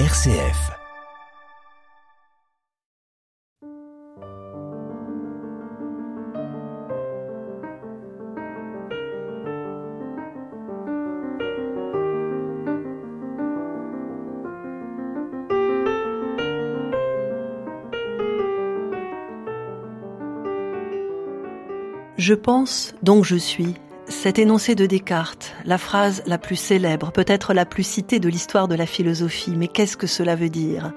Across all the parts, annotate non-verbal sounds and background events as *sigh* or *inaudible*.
RCF. Je pense, donc je suis. Cet énoncé de Descartes, la phrase la plus célèbre, peut-être la plus citée de l'histoire de la philosophie, mais qu'est-ce que cela veut dire?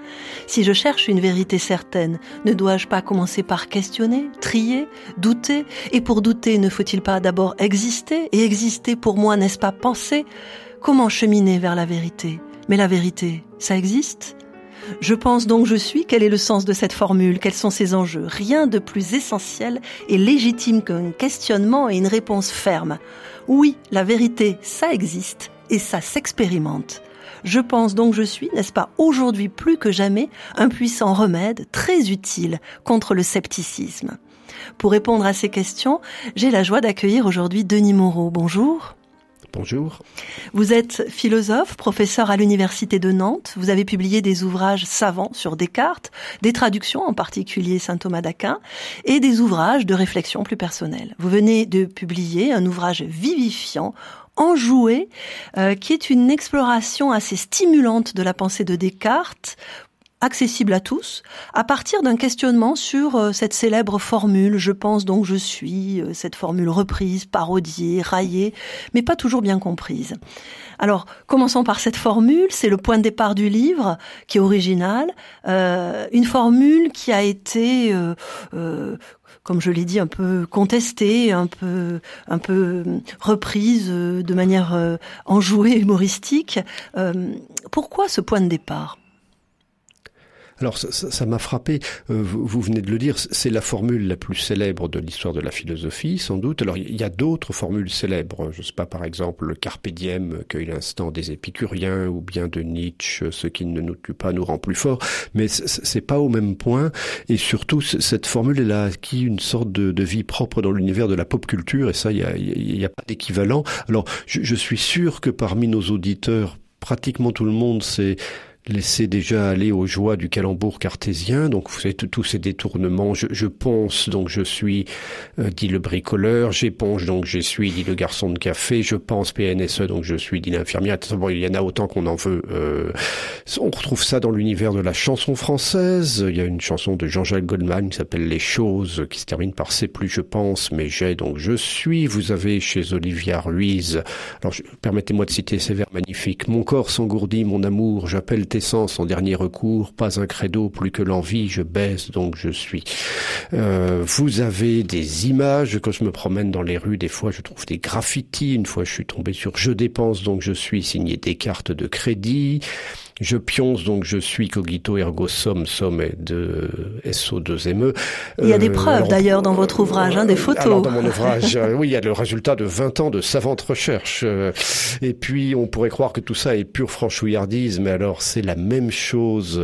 Si je cherche une vérité certaine, ne dois-je pas commencer par questionner, trier, douter? Et pour douter, ne faut-il pas d'abord exister? Et exister pour moi, n'est-ce pas penser? Comment cheminer vers la vérité? Mais la vérité, ça existe? Je pense donc je suis. Quel est le sens de cette formule? Quels sont ses enjeux? Rien de plus essentiel et légitime qu'un questionnement et une réponse ferme. Oui, la vérité, ça existe et ça s'expérimente. Je pense donc je suis, n'est-ce pas, aujourd'hui plus que jamais, un puissant remède très utile contre le scepticisme. Pour répondre à ces questions, j'ai la joie d'accueillir aujourd'hui Denis Moreau. Bonjour. Bonjour. Vous êtes philosophe, professeur à l'Université de Nantes. Vous avez publié des ouvrages savants sur Descartes, des traductions, en particulier Saint Thomas d'Aquin, et des ouvrages de réflexion plus personnelle. Vous venez de publier un ouvrage vivifiant enjoué, euh, qui est une exploration assez stimulante de la pensée de Descartes accessible à tous, à partir d'un questionnement sur euh, cette célèbre formule je pense donc je suis, euh, cette formule reprise, parodiée, raillée, mais pas toujours bien comprise. Alors, commençons par cette formule, c'est le point de départ du livre, qui est original, euh, une formule qui a été, comme je l'ai dit, un peu contestée, un peu, un peu reprise de manière enjouée, humoristique. pourquoi ce point de départ? Alors ça m'a frappé, euh, vous, venez de le dire, c'est la formule la plus célèbre de l'histoire de la philosophie, sans doute. Alors il y a d'autres formules célèbres, je sais pas, par exemple, le carpe diem, cueille l'instant des épicuriens, ou bien de Nietzsche, ce qui ne nous tue pas nous rend plus fort, mais c'est pas au même point, et surtout cette formule, elle a acquis une sorte de, vie propre dans l'univers de la pop culture, et ça, il n'y a, a, pas d'équivalent. Alors je, je suis sûr que parmi nos auditeurs, pratiquement tout le monde sait laisser déjà aller aux joies du calembour cartésien. Donc vous savez tous ces détournements. Je, je pense donc je suis euh, dit le bricoleur. J'éponge donc je suis dit le garçon de café. Je pense PNSE donc je suis dit l'infirmière. Il y en a autant qu'on en veut. Euh, on retrouve ça dans l'univers de la chanson française. Il y a une chanson de Jean-Jacques Goldman qui s'appelle Les choses qui se termine par c'est plus je pense mais j'ai donc je suis. Vous avez chez Olivia Ruiz. Alors permettez-moi de citer ces vers magnifiques. Mon corps s'engourdit, mon amour. J'appelle en dernier recours, pas un credo plus que l'envie, je baisse donc je suis. Euh, vous avez des images, quand je me promène dans les rues, des fois je trouve des graffitis, une fois je suis tombé sur je dépense donc je suis signé des cartes de crédit. Je pionce, donc je suis cogito ergo sum, somme de SO2ME. Il y a des euh, preuves d'ailleurs dans votre ouvrage, hein, des photos. Alors, dans mon *laughs* ouvrage, euh, oui, il y a le résultat de 20 ans de savante recherche. Euh, et puis, on pourrait croire que tout ça est pure franchouillardise, mais alors c'est la même chose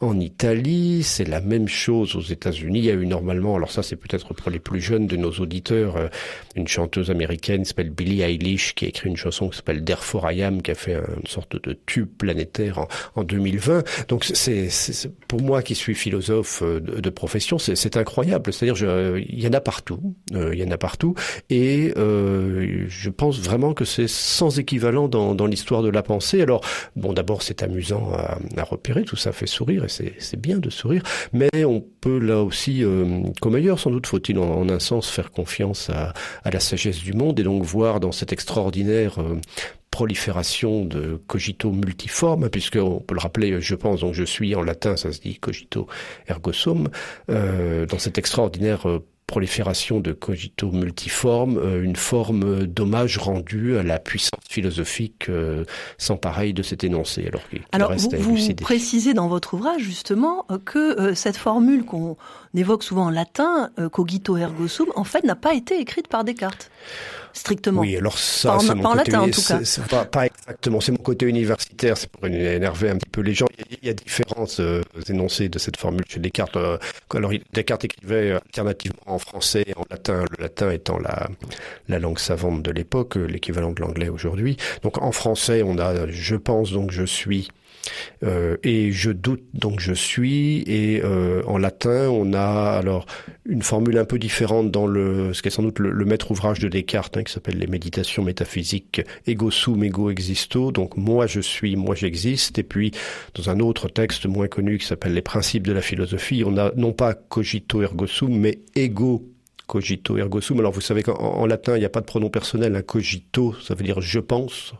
en Italie, c'est la même chose aux États-Unis. Il y a eu normalement, alors ça c'est peut-être pour les plus jeunes de nos auditeurs, une chanteuse américaine qui s'appelle Billie Eilish, qui a écrit une chanson qui s'appelle Therefore I Am, qui a fait une sorte de tube planétaire en, 2020. Donc c'est pour moi qui suis philosophe euh, de, profession, c'est incroyable. C'est-à-dire il y en a partout, euh, il y en a partout, et euh, je pense vraiment que c'est sans équivalent dans, dans l'histoire de la pensée. Alors bon, d'abord c'est amusant à, à, repérer, tout ça fait sourire et c'est bien de sourire, mais on peut là aussi, comme ailleurs, sans doute faut-il en, en, un sens faire confiance à, à, la sagesse du monde et donc voir dans cet extraordinaire prolifération de cogito multiforme, puisque on peut le rappeler, je pense, donc je suis en latin, ça se dit cogito ergo sum, euh, dans cette extraordinaire euh, prolifération de cogito multiforme, euh, une forme d'hommage rendu à la puissance philosophique sans pareil de cet énoncé. Alors, alors vous, vous précisez dans votre ouvrage justement que cette formule qu'on évoque souvent en latin, cogito ergo sum, en fait n'a pas été écrite par Descartes strictement. Oui, alors ça, c'est mon côté, en tout cas. Pas, pas, exactement, c'est mon côté universitaire, c'est pour énerver un petit peu les gens. Il y a, différents euh, énoncés de cette formule chez Descartes. Euh, alors, Descartes écrivait alternativement en français et en latin, le latin étant la, la langue savante de l'époque, l'équivalent de l'anglais aujourd'hui. Donc, en français, on a je pense, donc je suis Euh, et je doute, donc je suis. Et euh, en latin, on a alors une formule un peu différente dans le, ce qui est sans doute le, maître ouvrage de Descartes, hein, qui s'appelle les Méditations métaphysiques, ego sum, ego existo. Donc moi je suis, moi j'existe. Et puis dans un autre texte moins connu qui s'appelle les Principes de la philosophie, on a non pas cogito ergo sum, mais ego cogito ergo sum. Alors vous savez qu'en latin, il n'y a pas de pronom personnel. Un cogito, ça veut dire je pense.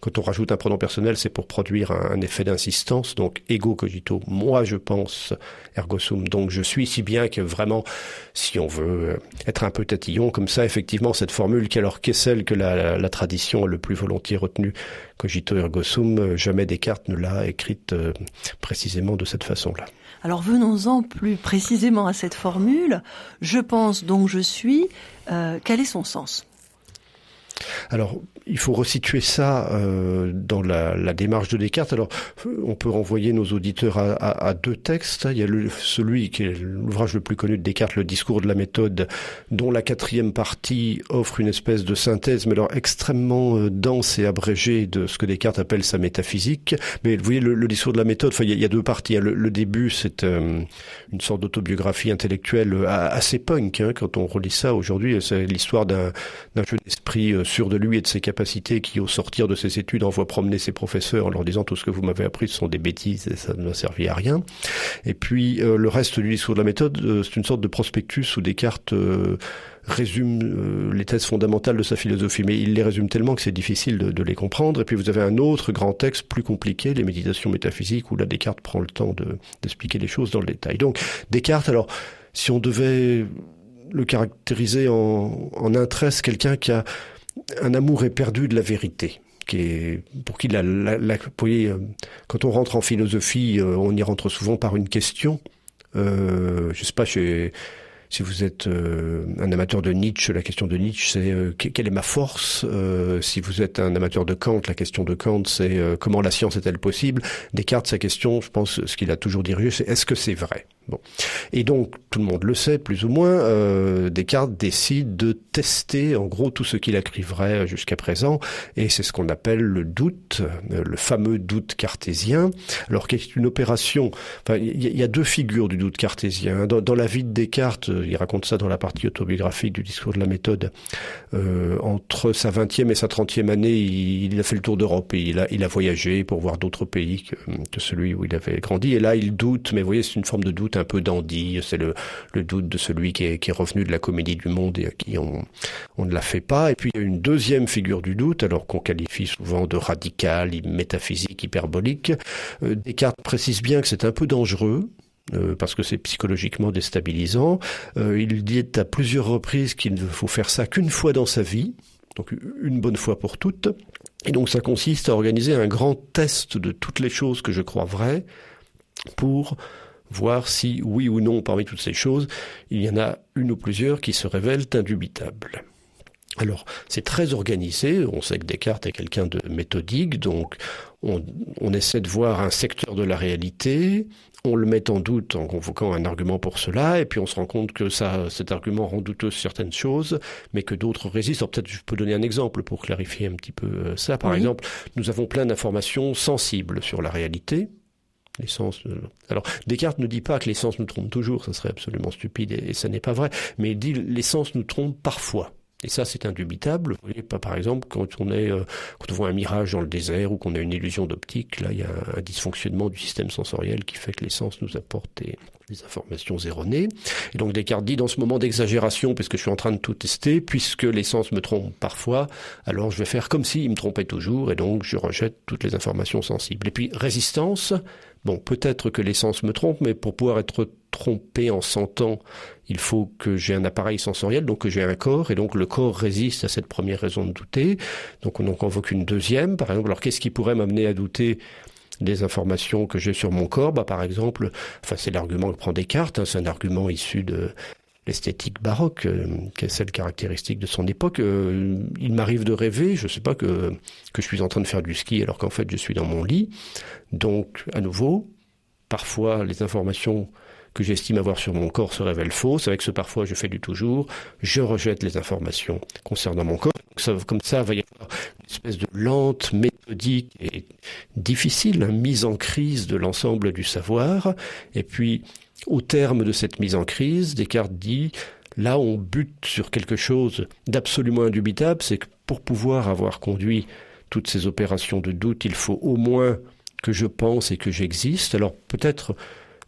Quand on rajoute un pronom personnel, c'est pour produire un, effet d'insistance. Donc ego cogito, moi je pense, ergo sum. Donc je suis si bien que vraiment, si on veut euh, être un peu tatillon comme ça, effectivement, cette formule qui alors qu'est celle que la, la, tradition a le plus volontiers retenue, cogito ergo sum, euh, jamais Descartes ne l'a écrite euh, précisément de cette façon-là. Alors venons-en plus précisément à cette formule. Je pense donc je suis. Euh, quel est son sens? Il faut resituer ça euh, dans la, la, démarche de Descartes. Alors, on peut renvoyer nos auditeurs à, à, à deux textes. Il y a le, celui qui est l'ouvrage le plus connu de Descartes, le discours de la méthode, dont la quatrième partie offre une espèce de synthèse, mais alors extrêmement euh, dense et abrégée de ce que Descartes appelle sa métaphysique. Mais vous voyez, le, le discours de la méthode, enfin, il, y a, il y a deux parties. Le, le début, c'est euh, une sorte d'autobiographie intellectuelle euh, assez punk. Hein, quand on relit ça aujourd'hui, c'est l'histoire d'un jeune esprit sûr de lui et de ses capacités qui, au sortir de ses études, envoie promener ses professeurs en leur disant tout ce que vous m'avez appris ce sont des bêtises et ça ne m'a servi à rien. Et puis euh, le reste du discours de la méthode, euh, c'est une sorte de prospectus où Descartes euh, résume les thèses fondamentales de sa philosophie, mais il les résume tellement que c'est difficile de, les comprendre. Et puis vous avez un autre grand texte plus compliqué, les méditations métaphysiques, où là Descartes prend le temps d'expliquer les choses dans le détail. Donc Descartes, alors si on devait le caractériser en, en un trait, quelqu'un qui a un amour éperdu de la vérité. Qui est, pour qui la, la, la euh, quand on rentre en philosophie, euh, on y rentre souvent par une question. Euh, je sais pas, chez, si vous êtes euh, un amateur de Nietzsche, la question de Nietzsche, c'est euh, quelle est ma force euh, Si vous êtes un amateur de Kant, la question de Kant, c'est comment la science est-elle possible? Descartes, sa question, je pense, ce qu'il a toujours dirigé, c'est est-ce que c'est vrai? Bon. Et donc, tout le monde le sait, plus ou moins, Descartes décide de tester, en gros, tout ce qu'il écrivait jusqu'à présent, et c'est ce qu'on appelle le doute, le fameux doute cartésien. Alors, qu'est une opération? Il y, a deux figures du doute cartésien. Dans la vie de Descartes, il raconte ça dans la partie autobiographique du discours de la méthode. Euh, entre sa 20e et sa 30e année, il, a fait le tour d'Europe et il a, voyagé pour voir d'autres pays que, celui où il avait grandi. Et là, il doute, mais vous voyez, c'est une forme de doute un peu dandy. C'est le, doute de celui qui est, qui est, revenu de la comédie du monde et à qui on, on ne la fait pas. Et puis, il y a une deuxième figure du doute, alors qu'on qualifie souvent de radical, métaphysique, hyperbolique. Euh, Descartes précise bien que c'est un peu dangereux euh, parce que c'est psychologiquement déstabilisant. Euh, il dit à plusieurs reprises qu'il ne faut faire ça qu'une fois dans sa vie, donc une bonne fois pour toutes. Et donc ça consiste à organiser un grand test de toutes les choses que je crois vraies pour voir si, oui ou non, parmi toutes ces choses, il y en a une ou plusieurs qui se révèlent indubitables. Alors, c'est très organisé. On sait que Descartes est quelqu'un de méthodique, donc on, on, essaie de voir un secteur de la réalité, on le met en doute en convoquant un argument pour cela, et puis on se rend compte que ça, cet argument rend douteuse certaines choses, mais que d'autres résistent. peut-être je peux donner un exemple pour clarifier un petit peu euh, ça. Par oui. exemple, nous avons plein d'informations sensibles sur la réalité. Les sens, euh, alors, Descartes ne dit pas que les sens nous trompent toujours, ça serait absolument stupide et, et ça n'est pas vrai, mais il dit les sens nous trompent parfois. Et ça, c'est indubitable. Vous voyez, par exemple quand on est, euh, quand on voit un mirage dans le désert ou qu'on a une illusion d'optique, là, il y a un, dysfonctionnement du système sensoriel qui fait que les sens nous apportent des, des informations erronées. Et donc Descartes dit dans ce moment d'exagération, puisque je suis en train de tout tester, puisque les sens me trompent parfois, alors je vais faire comme s'ils me trompaient toujours, et donc je rejette toutes les informations sensibles. Et puis résistance, bon, peut-être que les sens me trompent, mais pour pouvoir être trompé en sentant, il faut que j'ai un appareil sensoriel, donc que j'ai un corps, et donc le corps résiste à cette première raison de douter. Donc on en convoque une deuxième, par exemple. Alors qu'est-ce qui pourrait m'amener à douter des informations que j'ai sur mon corps? Bah, Par exemple, enfin c'est l'argument que prend Descartes, hein, c'est un argument issu de l'esthétique baroque, euh, qui est celle caractéristique de son époque. Euh, il m'arrive de rêver, je ne sais pas que, que je suis en train de faire du ski alors qu'en fait je suis dans mon lit. Donc, à nouveau, parfois les informations j'estime avoir sur mon corps se révèlent fausses. Avec ce parfois, je fais du toujours. Je rejette les informations concernant mon corps. Comme ça, il va y avoir une espèce de lente, méthodique et difficile mise en crise de l'ensemble du savoir. Et puis, au terme de cette mise en crise, Descartes dit là on bute sur quelque chose d'absolument indubitable, c'est que pour pouvoir avoir conduit toutes ces opérations de doute, il faut au moins que je pense et que j'existe. Alors peut-être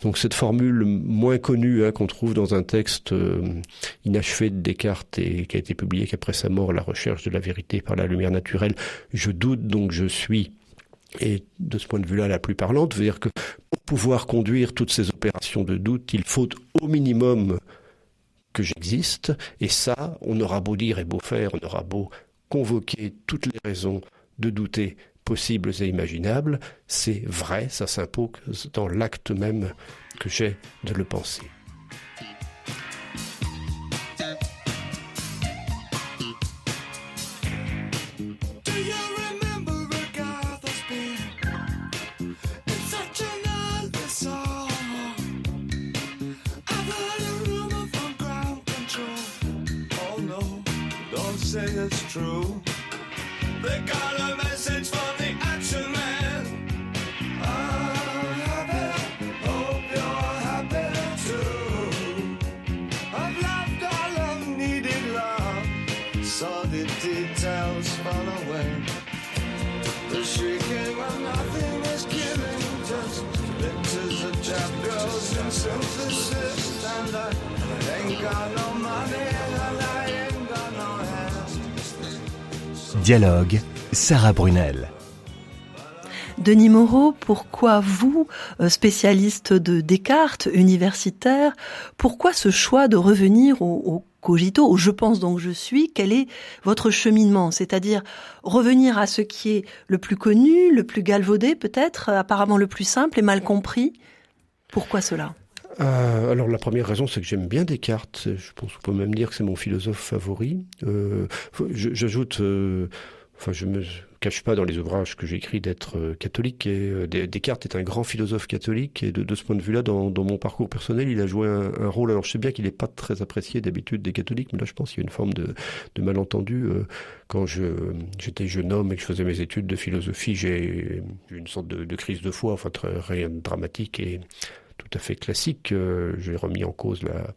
donc cette formule moins connue hein, qu'on trouve dans un texte euh, inachevé de Descartes et qui a été publié qu'après sa mort, La recherche de la vérité par la lumière naturelle, je doute donc je suis, et de ce point de vue-là la plus parlante, veut dire que pour pouvoir conduire toutes ces opérations de doute, il faut au minimum que j'existe, et ça, on aura beau dire et beau faire, on aura beau convoquer toutes les raisons de douter possibles et imaginables, c'est vrai, ça s'impose dans l'acte même que j'ai de le penser. Dialogue, Sarah Brunel. Denis Moreau, pourquoi vous, euh, spécialiste de Descartes, universitaire, pourquoi ce choix de revenir au, cogito, au je pense donc je suis Quel est votre cheminement? C'est-à-dire revenir à ce qui est le plus connu, le plus galvaudé peut-être, apparemment le plus simple et mal compris. Pourquoi cela? Euh, alors la première raison, c'est que j'aime bien Descartes. Je pense qu'on peut même dire que c'est mon philosophe favori. Euh, J'ajoute, euh, enfin je me cache pas dans les ouvrages que j'écris d'être euh, catholique. Et euh, Descartes est un grand philosophe catholique et de, ce point de vue-là, dans, mon parcours personnel, il a joué un, rôle. Alors je sais bien qu'il n'est pas très apprécié d'habitude des catholiques, mais là je pense qu'il y a une forme de, malentendu. quand j'étais jeune homme et que je faisais mes études de philosophie, j'ai eu une sorte de, crise de foi, enfin rien de dramatique et tout à fait classique. Euh, j'ai remis en cause la,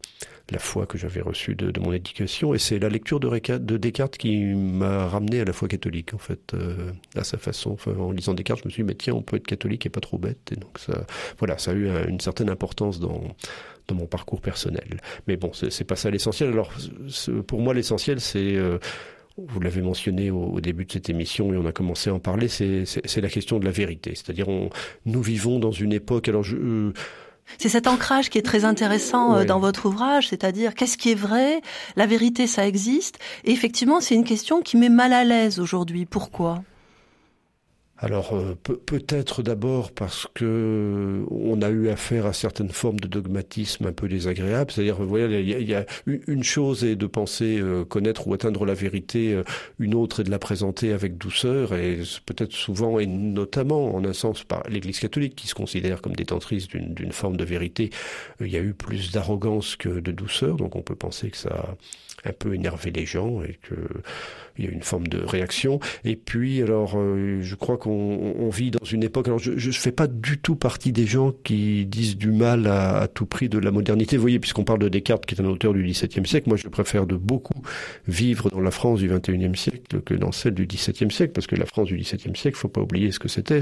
la foi que j'avais reçue de, de, mon éducation, et c'est la lecture de, de, Descartes qui m'a ramené à la foi catholique, en fait, euh, à sa façon. Enfin, en lisant Descartes, je me suis dit, mais tiens, on peut être catholique et pas trop bête. Et donc ça, voilà, ça a eu une certaine importance dans dans mon parcours personnel. Mais bon, c'est pas ça l'essentiel. Alors, pour moi, l'essentiel, c'est euh, vous l'avez mentionné au, début de cette émission et on a commencé à en parler, c'est la question de la vérité. C'est-à-dire, nous vivons dans une époque. Alors, je, c'est cet ancrage qui est très intéressant euh, dans votre ouvrage, c'est-à-dire qu'est-ce qui est vrai, la vérité ça existe, et effectivement c'est une question qui met mal à l'aise aujourd'hui. Pourquoi? Alors euh, peut-être d'abord parce que on a eu affaire à certaines formes de dogmatisme un peu désagréables. C'est-à-dire, voyez, il y, a, une chose est de penser euh, connaître ou atteindre la vérité, euh, une autre est de la présenter avec douceur, et peut-être souvent et notamment en un sens par l'Église catholique qui se considère comme détentrice d'une forme de vérité. il y a eu plus d'arrogance que de douceur, donc on peut penser que ça un peu énervé les gens et que il y a une forme de réaction. Et puis, alors, euh, je crois qu'on on vit dans une époque. Alors, je ne fais pas du tout partie des gens qui disent du mal à, à tout prix de la modernité. Vous voyez, puisqu'on parle de Descartes, qui est un auteur du XVIIe siècle, moi, je préfère de beaucoup vivre dans la France du XXIe siècle que dans celle du XVIIe siècle, parce que la France du XVIIe siècle, faut pas oublier ce que c'était.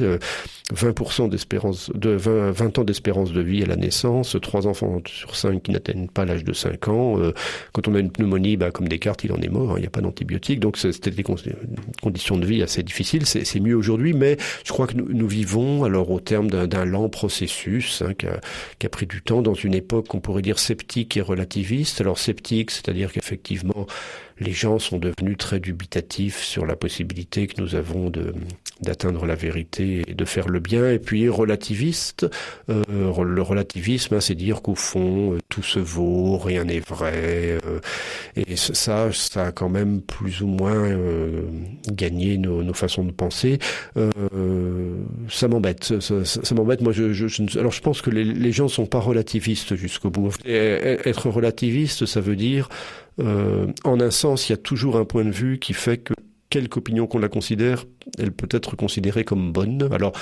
20% euh, d'espérance, de 20, 20 ans d'espérance de vie à la naissance, trois enfants sur cinq qui n'atteignent pas l'âge de 5 ans. Euh, quand on a une pneumonie, bah, comme Descartes, il en est mort. Hein, il n'y a pas d'antibiotiques, donc c'était des conditions de vie assez difficiles. C'est mieux aujourd'hui, mais je crois que nous, vivons alors au terme d'un lent processus hein, qui, a, qui, a, pris du temps dans une époque qu'on pourrait dire sceptique et relativiste. Alors sceptique, c'est-à-dire qu'effectivement les gens sont devenus très dubitatifs sur la possibilité que nous avons de d'atteindre la vérité et de faire le bien. Et puis relativiste, euh, le relativisme, hein, c'est dire qu'au fond euh, tout se vaut, rien n'est vrai. Euh, et ça, ça a quand même plus ou moins euh, gagné nos, nos, façons de penser. Euh, ça m'embête. Ça, m'embête. Moi, je, je, je, alors je pense que les, gens sont pas relativistes jusqu'au bout. Être relativiste, ça veut dire, en un sens, il y a toujours un point de vue qui fait que quelque opinion qu'on la considère, elle peut être considérée comme bonne. Alors,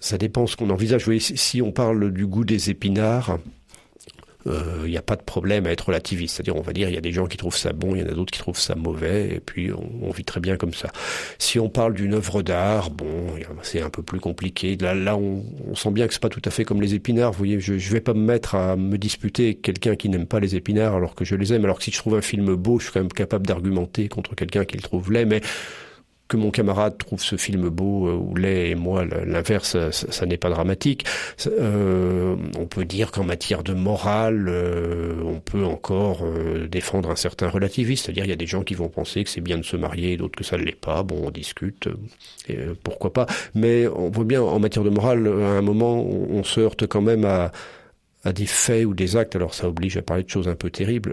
ça dépend ce qu'on envisage. Vous voyez, si on parle du goût des épinards, il euh, n'y a pas de problème à être relativiste. C'est-à-dire, on va dire, il y a des gens qui trouvent ça bon, il y en a d'autres qui trouvent ça mauvais, et puis on, vit très bien comme ça. Si on parle d'une œuvre d'art, bon, c'est un peu plus compliqué. Là, là, on, sent bien que c'est pas tout à fait comme les épinards. Vous voyez, je, je vais pas me mettre à me disputer quelqu'un qui n'aime pas les épinards alors que je les aime. Alors que si je trouve un film beau, je suis quand même capable d'argumenter contre quelqu'un qui le trouve laid, mais que mon camarade trouve ce film beau euh, ou laid et moi l'inverse, ça, n'est pas dramatique. Euh, on peut dire qu'en matière de morale, euh, on peut encore défendre un certain relativisme, c'est-à-dire il y a des gens qui vont penser que c'est bien de se marier, d'autres que ça ne l'est pas. Bon, on discute, et, pourquoi pas. Mais on voit bien en matière de morale, à un moment, on, se heurte quand même à, à des faits ou des actes. Alors ça oblige à parler de choses un peu terribles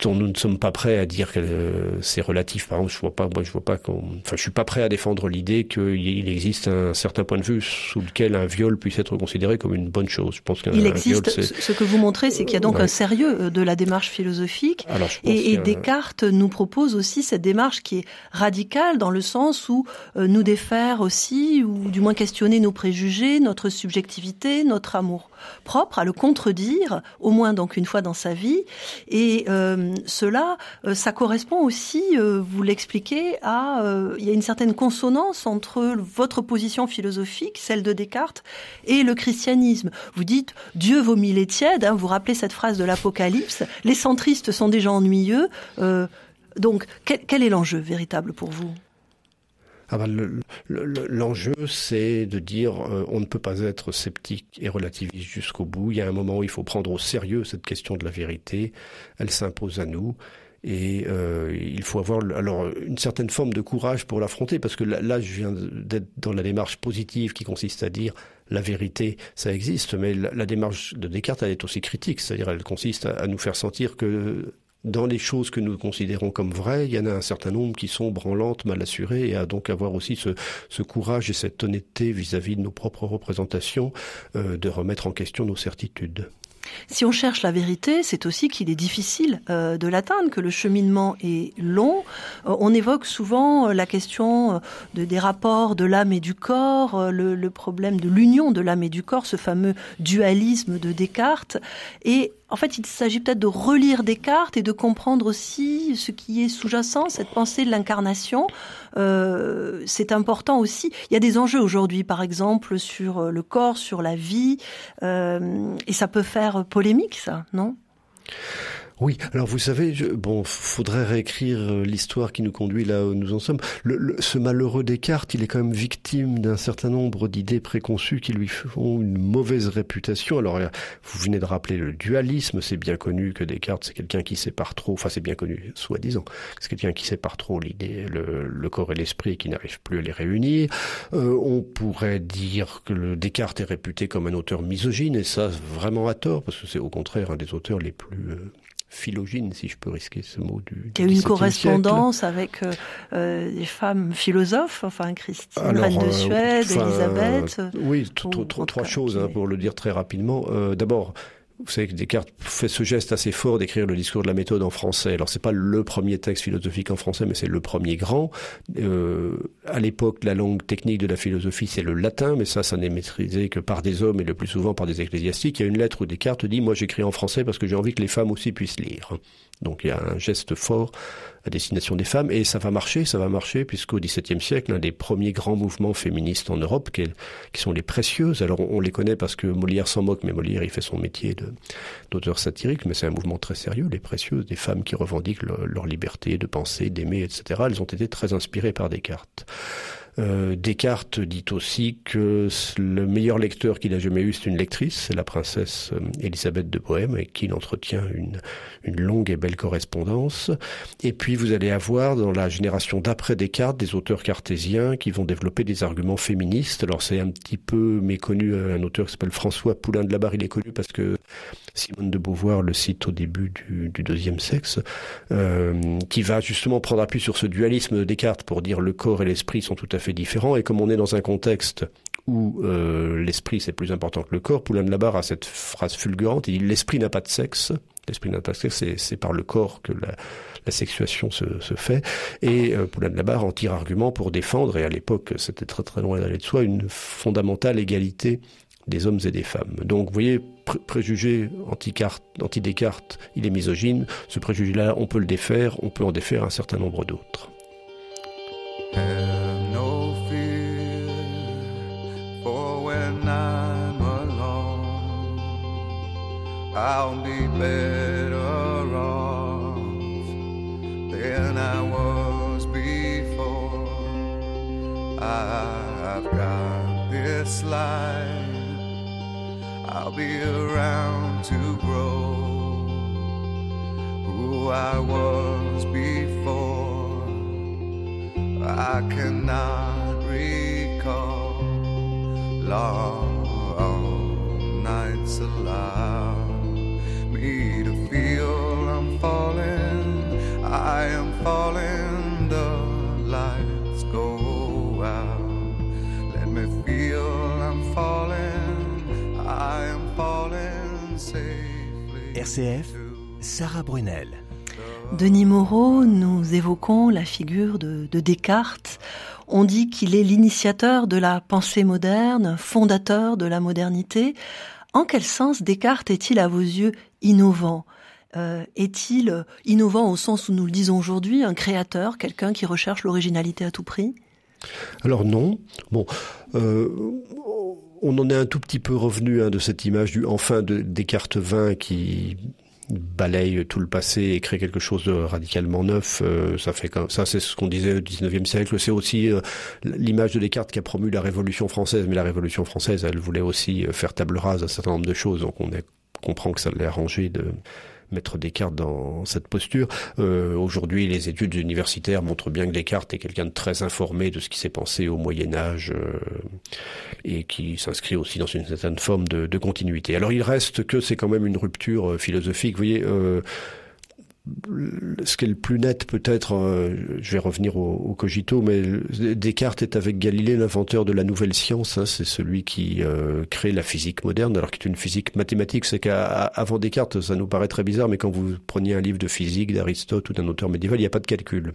dont nous ne sommes pas prêts à dire que euh, c'est relatif. Par exemple, je vois pas, moi, je vois pas qu'on, enfin, je suis pas prêt à défendre l'idée qu'il existe un certain point de vue sous lequel un viol puisse être considéré comme une bonne chose. Je pense qu'un Il existe. ce que vous montrez, c'est qu'il y a donc un sérieux euh, de la démarche philosophique. et, et Descartes nous propose aussi cette démarche qui est radicale dans le sens où euh, nous défaire aussi, ou du moins questionner nos préjugés, notre subjectivité, notre amour propre, à le contredire, au moins donc une fois dans sa vie. Et euh, cela, euh, ça correspond aussi, euh, vous l'expliquez, à il y a une certaine consonance entre votre position philosophique, celle de Descartes, et le christianisme. Vous dites Dieu vomit les tièdes. Hein, vous rappelez cette phrase de l'Apocalypse. Les centristes sont déjà ennuyeux. donc, quel est l'enjeu véritable pour vous? Ah bah, L'enjeu, c'est de dire euh, on ne peut pas être sceptique et relativiste jusqu'au bout. Il y a un moment où il faut prendre au sérieux cette question de la vérité. Elle s'impose à nous. Et euh, il faut avoir alors une certaine forme de courage pour l'affronter, parce que là, je viens d'être dans la démarche positive qui consiste à dire la vérité, ça existe, mais la, démarche de Descartes, elle est aussi critique, c'est-à-dire elle consiste à, nous faire sentir que dans les choses que nous considérons comme vraies, il y en a un certain nombre qui sont branlantes, mal assurées, et à donc avoir aussi ce, courage et cette honnêteté vis-à-vis de nos propres représentations, euh, de remettre en question nos certitudes. Si on cherche la vérité, c'est aussi qu'il est difficile euh, de l'atteindre, que le cheminement est long. Euh, on évoque souvent la question de, des rapports de l'âme et du corps, le, le problème de l'union de l'âme et du corps, ce fameux dualisme de Descartes. Et en fait, il s'agit peut-être de relire Descartes et de comprendre aussi ce qui est sous-jacent, cette pensée de l'incarnation. Euh, c'est important aussi. Il y a des enjeux aujourd'hui, par exemple, sur euh, le corps, sur la vie, euh, et ça peut faire polémique, ça, non? Oui, alors vous savez, je, bon, faudrait réécrire euh, l'histoire qui nous conduit là où nous en sommes. Le, ce malheureux Descartes, il est quand même victime d'un certain nombre d'idées préconçues qui lui font une mauvaise réputation. Alors, vous venez de rappeler le dualisme, c'est bien connu que Descartes, c'est quelqu'un qui sépare trop, enfin c'est bien connu, soi-disant, c'est quelqu'un qui sépare trop l'idée, le, corps et l'esprit, qui n'arrive plus à les réunir. Euh, on pourrait dire que le Descartes est réputé comme un auteur misogyne, et ça vraiment à tort, parce que c'est au contraire un des auteurs les plus... Euh, philogyne, si je peux risquer ce mot du. Il y a une correspondance avec euh, euh, des femmes philosophes, enfin Christine, reine de euh, Suède, Elisabeth. oui, trois choses hein, pour le dire très rapidement. D'abord, vous savez que Descartes fait ce geste assez fort d'écrire le discours de la méthode en français. Alors c'est pas le premier texte philosophique en français, mais c'est le premier grand. Euh, à l'époque, la langue technique de la philosophie c'est le latin, mais ça, ça n'est maîtrisé que par des hommes et le plus souvent par des ecclésiastiques. Il y a une lettre où Descartes dit moi j'écris en français parce que j'ai envie que les femmes aussi puissent lire. Donc il y a un geste fort à destination des femmes et ça va marcher, ça va marcher puisqu'au XVIIe siècle, un des premiers grands mouvements féministes en Europe, qui, sont les précieuses. Alors on, les connaît parce que Molière s'en moque, mais Molière il fait son métier d'auteur satirique, mais c'est un mouvement très sérieux. Les précieuses, des femmes qui revendiquent leur liberté de penser, d'aimer, etc. Elles ont été très inspirées par Descartes. Euh, Descartes dit aussi que le meilleur lecteur qu'il a jamais eu, c'est une lectrice, c'est la princesse euh, Élisabeth de Bohême, avec qui il entretient une, longue et belle correspondance. Et puis vous allez avoir dans la génération d'après Descartes des auteurs cartésiens qui vont développer des arguments féministes. Alors c'est un petit peu méconnu, euh, un auteur qui s'appelle François Poulain de la Barre, il est connu parce que Simone de Beauvoir le cite au début du, du deuxième sexe, euh, qui va justement prendre appui sur ce dualisme de Descartes pour dire le corps et l'esprit sont tout à fait différents. Et comme on est dans un contexte où euh, l'esprit c'est plus important que le corps, Poulain de la Barre a cette phrase fulgurante, il dit l'esprit n'a pas de sexe, l'esprit n'a pas de sexe, c'est par le corps que la, sexuation se, se, fait, et euh, Poulain de la Barre en tire argument pour défendre, et à l'époque c'était très très loin d'aller de soi, une fondamentale égalité des hommes et des femmes. Donc vous voyez, préjugé anti-Descartes, il est misogyne, ce préjugé-là on peut le défaire, on peut en défaire un certain nombre d'autres. I'll be better off than I was before. I've got this life, I'll be around to grow who I was before. I cannot recall long nights alive. RCF, Sarah Brunel. Denis Moreau, nous évoquons la figure de, de Descartes. On dit qu'il est l'initiateur de la pensée moderne, fondateur de la modernité. En quel sens Descartes est-il à vos yeux innovant? Euh, Est-il innovant au sens où nous le disons aujourd'hui, un créateur, quelqu'un qui recherche l'originalité à tout prix? Alors non. Bon, euh, on en est un tout petit peu revenu hein, de cette image du enfin de Descartes 20 qui balaye tout le passé et crée quelque chose de radicalement neuf. Euh, ça fait ça, c'est ce qu'on disait au 19e siècle. C'est aussi euh, l'image de Descartes qui a promu la Révolution française. Mais la Révolution française, elle voulait aussi euh, faire table rase à un certain nombre de choses. Donc on comprend que ça l'ait arrangé de mettre Descartes dans cette posture. Euh, Aujourd'hui, les études universitaires montrent bien que Descartes est quelqu'un de très informé de ce qui s'est pensé au Moyen Âge euh, et qui s'inscrit aussi dans une certaine forme de, continuité. Alors il reste que c'est quand même une rupture euh, philosophique. Vous voyez, ce qui est le plus net peut-être, euh, je vais revenir au, cogito, mais Descartes est avec Galilée l'inventeur de la nouvelle science. Hein, c'est celui qui euh, crée la physique moderne, alors qu'il est une physique mathématique. C'est qu'avant Descartes, ça nous paraît très bizarre, mais quand vous preniez un livre de physique d'Aristote ou d'un auteur médiéval, il n'y a pas de calcul.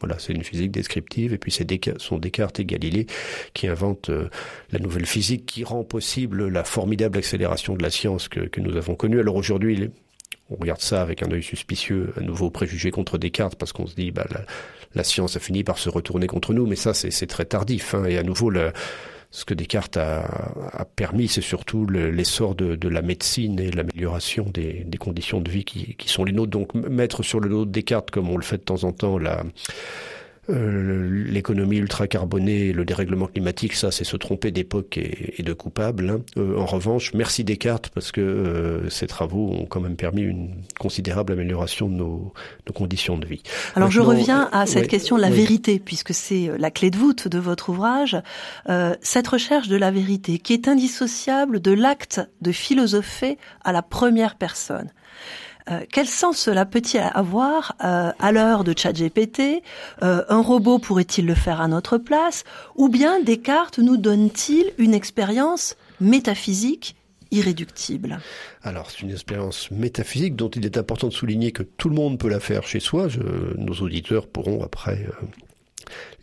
Voilà, c'est une physique descriptive, et puis c'est Descartes, sont Descartes et Galilée qui inventent euh, la nouvelle physique qui rend possible la formidable accélération de la science que, que nous avons connue. Alors aujourd'hui, on regarde ça avec un œil suspicieux, un nouveau préjugé contre Descartes, parce qu'on se dit, bah, la, science a fini par se retourner contre nous, mais ça, c'est très tardif. Hein, et à nouveau, ce que Descartes a, a permis, c'est surtout l'essor de, la médecine et l'amélioration des, conditions de vie qui, qui, sont les nôtres. Donc, mettre sur le dos de Descartes, comme on le fait de temps en temps, la euh, l'économie ultra-carbonée, le dérèglement climatique, ça, c'est se tromper d'époque et, de coupable. Hein. Euh, en revanche, merci Descartes parce que euh, ces travaux ont quand même permis une considérable amélioration de nos, nos conditions de vie. Alors je reviens à cette question de la vérité, puisque c'est la clé de voûte de votre ouvrage. cette recherche de la vérité qui est indissociable de l'acte de philosopher à la première personne. Euh, quel sens cela peut-il avoir euh, à l'heure de ChatGPT euh, Un robot pourrait-il le faire à notre place Ou bien Descartes nous donne-t-il une expérience métaphysique irréductible? Alors, c'est une expérience métaphysique dont il est important de souligner que tout le monde peut la faire chez soi. nos auditeurs pourront après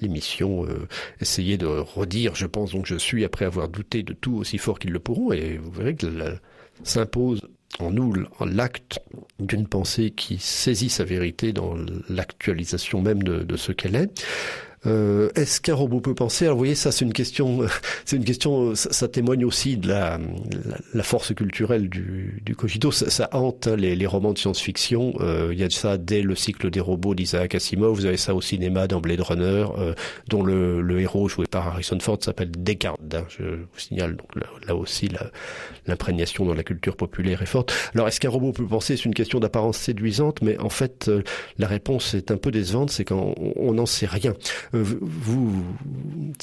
l'émission essayer de redire je pense donc je suis après avoir douté de tout aussi fort qu'ils le pourront et vous verrez que s'impose en nous l'acte d'une pensée qui saisit sa vérité dans l'actualisation même de, de ce qu'elle est. Euh, Est-ce qu'un robot peut penser? Alors, vous voyez, ça, c'est une question. *laughs* C'est une question. Ça, ça, témoigne aussi de la, force culturelle du, du cogito. Ça, ça hante les, les, romans de science-fiction. Euh, il y a ça dès le cycle des robots d'Isaac Asimov. Vous avez ça au cinéma dans Blade Runner, euh, dont le, le, héros joué par Harrison Ford s'appelle Descartes. Hein, je vous signale. Donc là, là aussi, l'imprégnation dans la culture populaire est forte. Alors, est-ce qu'un robot peut penser? C'est une question d'apparence séduisante, mais en fait, euh, la réponse est un peu décevante. C'est qu'on n'en sait rien. Euh, vous,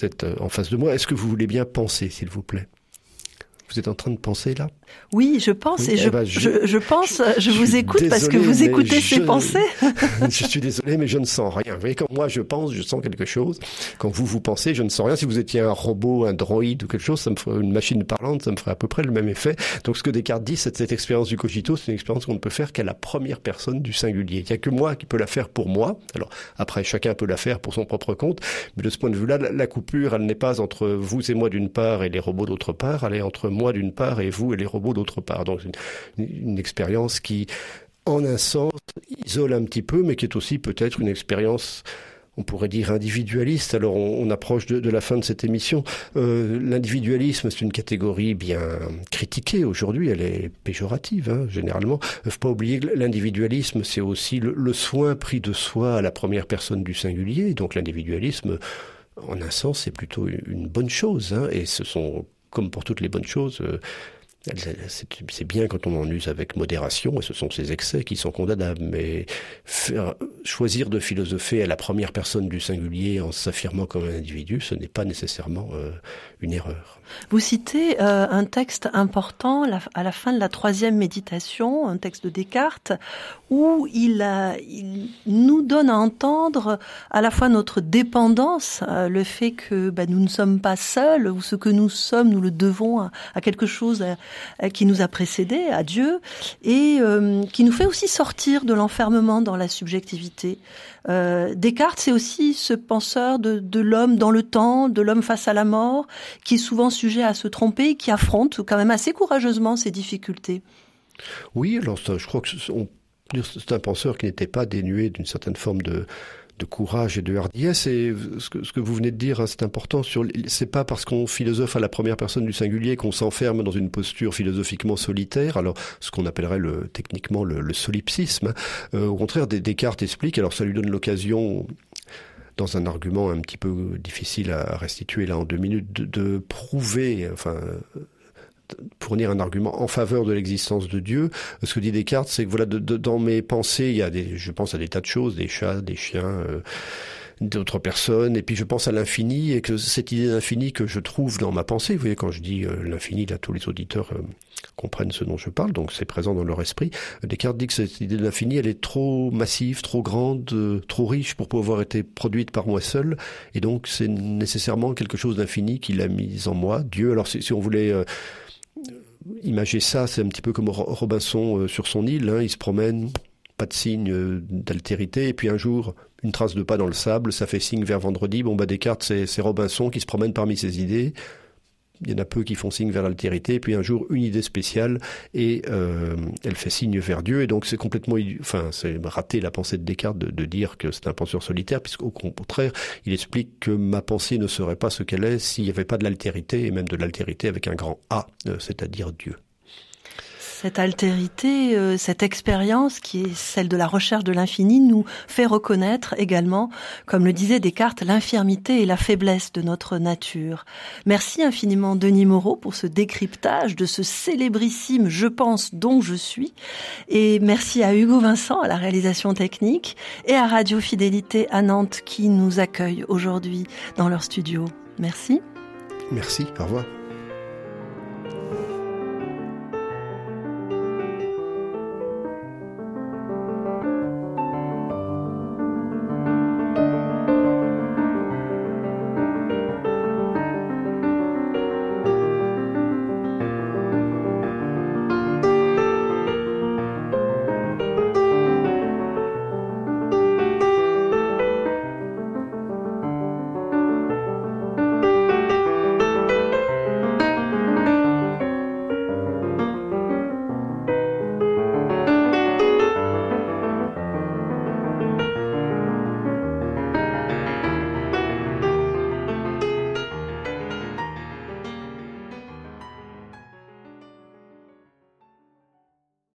êtes euh, en face de moi. Est-ce que vous voulez bien penser, s'il vous plaît? Vous êtes en train de penser là? Oui, je pense et eh ben, je, je, pense, je, vous écoute parce que vous écoutez ces pensées. *laughs* je suis désolé, mais je ne sens rien. Vous voyez, quand moi je pense, je sens quelque chose. Quand vous vous pensez, je ne sens rien. Si vous étiez un robot, un droïde ou quelque chose, ça me ferait une machine parlante, ça me ferait à peu près le même effet. Donc ce que Descartes dit, c'est cette expérience du cogito, c'est une expérience qu'on ne peut faire qu'à la première personne du singulier. Il n'y a que moi qui peux la faire pour moi. Alors après, chacun peut la faire pour son propre compte, mais de ce point de vue-là, la coupure, elle n'est pas entre vous et moi d'une part et les robots d'autre part, elle est entre moi moi d'une part et vous et les robots d'autre part. Donc une, une expérience qui, en un sens, isole un petit peu, mais qui est aussi peut-être une expérience on pourrait dire individualiste. Alors on, approche de, la fin de cette émission. Euh, l'individualisme, c'est une catégorie bien critiquée aujourd'hui. Elle est péjorative, hein, généralement. Il faut pas oublier que l'individualisme, c'est aussi le, soin pris de soi à la première personne du singulier. Donc l'individualisme, en un sens, c'est plutôt une bonne chose. Hein, et ce sont comme pour toutes les bonnes choses, euh, c'est bien quand on en use avec modération, et ce sont ces excès qui sont condamnables. Mais choisir de philosopher à la première personne du singulier en s'affirmant comme un individu, ce n'est pas nécessairement euh, une erreur. Vous citez euh, un texte important à la fin de la troisième méditation, un texte de Descartes, où il, nous donne à entendre à la fois notre dépendance, euh, le fait que bah, nous ne sommes pas seuls, ou ce que nous sommes, nous le devons à, quelque chose qui nous a précédés, à Dieu, et qui nous fait aussi sortir de l'enfermement dans la subjectivité. Descartes, c'est aussi ce penseur de, de l'homme dans le temps, de l'homme face à la mort, qui est souvent sujet à se tromper, qui affronte quand même assez courageusement ces difficultés. Oui, alors je crois que c'est un penseur qui n'était pas dénué d'une certaine forme de, de courage et de hardiesse. Et ce que, vous venez de dire, hein, c'est important. Sur, c'est pas parce qu'on philosophe à la première personne du singulier qu'on s'enferme dans une posture philosophiquement solitaire. Alors, ce qu'on appellerait le, techniquement le, solipsisme. Hein. Euh, au contraire, Descartes explique. Alors, ça lui donne l'occasion dans un argument un petit peu difficile à restituer là en deux minutes, de, prouver, enfin, fournir un argument en faveur de l'existence de Dieu. Ce que dit Descartes, c'est que voilà, dans mes pensées, il y a des, je pense à des tas de choses, des chats, des chiens. Euh, d'autres personnes, et puis je pense à l'infini, et que cette idée d'infini que je trouve dans ma pensée, vous voyez, quand je dis euh, l'infini, là, tous les auditeurs euh, comprennent ce dont je parle, donc c'est présent dans leur esprit. Descartes dit que cette idée de l'infini, elle est trop massive, trop grande, euh, trop riche pour pouvoir être produite par moi seul, et donc c'est nécessairement quelque chose d'infini qu'il a mis en moi, Dieu. Alors si, on voulait... imager ça, c'est un petit peu comme Robinson sur son île, hein, il se promène, pas de signe d'altérité, et puis un jour, une trace de pas dans le sable, ça fait signe vers vendredi. Bon, bah, Descartes, c'est Robinson qui se promène parmi ses idées. Il y en a peu qui font signe vers l'altérité, puis un jour une idée spéciale et euh, elle fait signe vers Dieu. Et donc c'est complètement, enfin c'est raté la pensée de Descartes de, dire que c'est un penseur solitaire, puisqu'au contraire il explique que ma pensée ne serait pas ce qu'elle est s'il n'y avait pas de l'altérité et même de l'altérité avec un grand A, euh, c'est-à-dire Dieu cette altérité, euh, cette expérience qui est celle de la recherche de l'infini nous fait reconnaître également, comme le disait Descartes, l'infirmité et la faiblesse de notre nature. Merci infiniment Denis Moreau pour ce décryptage de ce célébrissime Je pense dont je suis. Et merci à Hugo Vincent à la réalisation technique et à Radio Fidélité à Nantes qui nous accueille aujourd'hui dans leur studio. Merci. Merci, au revoir.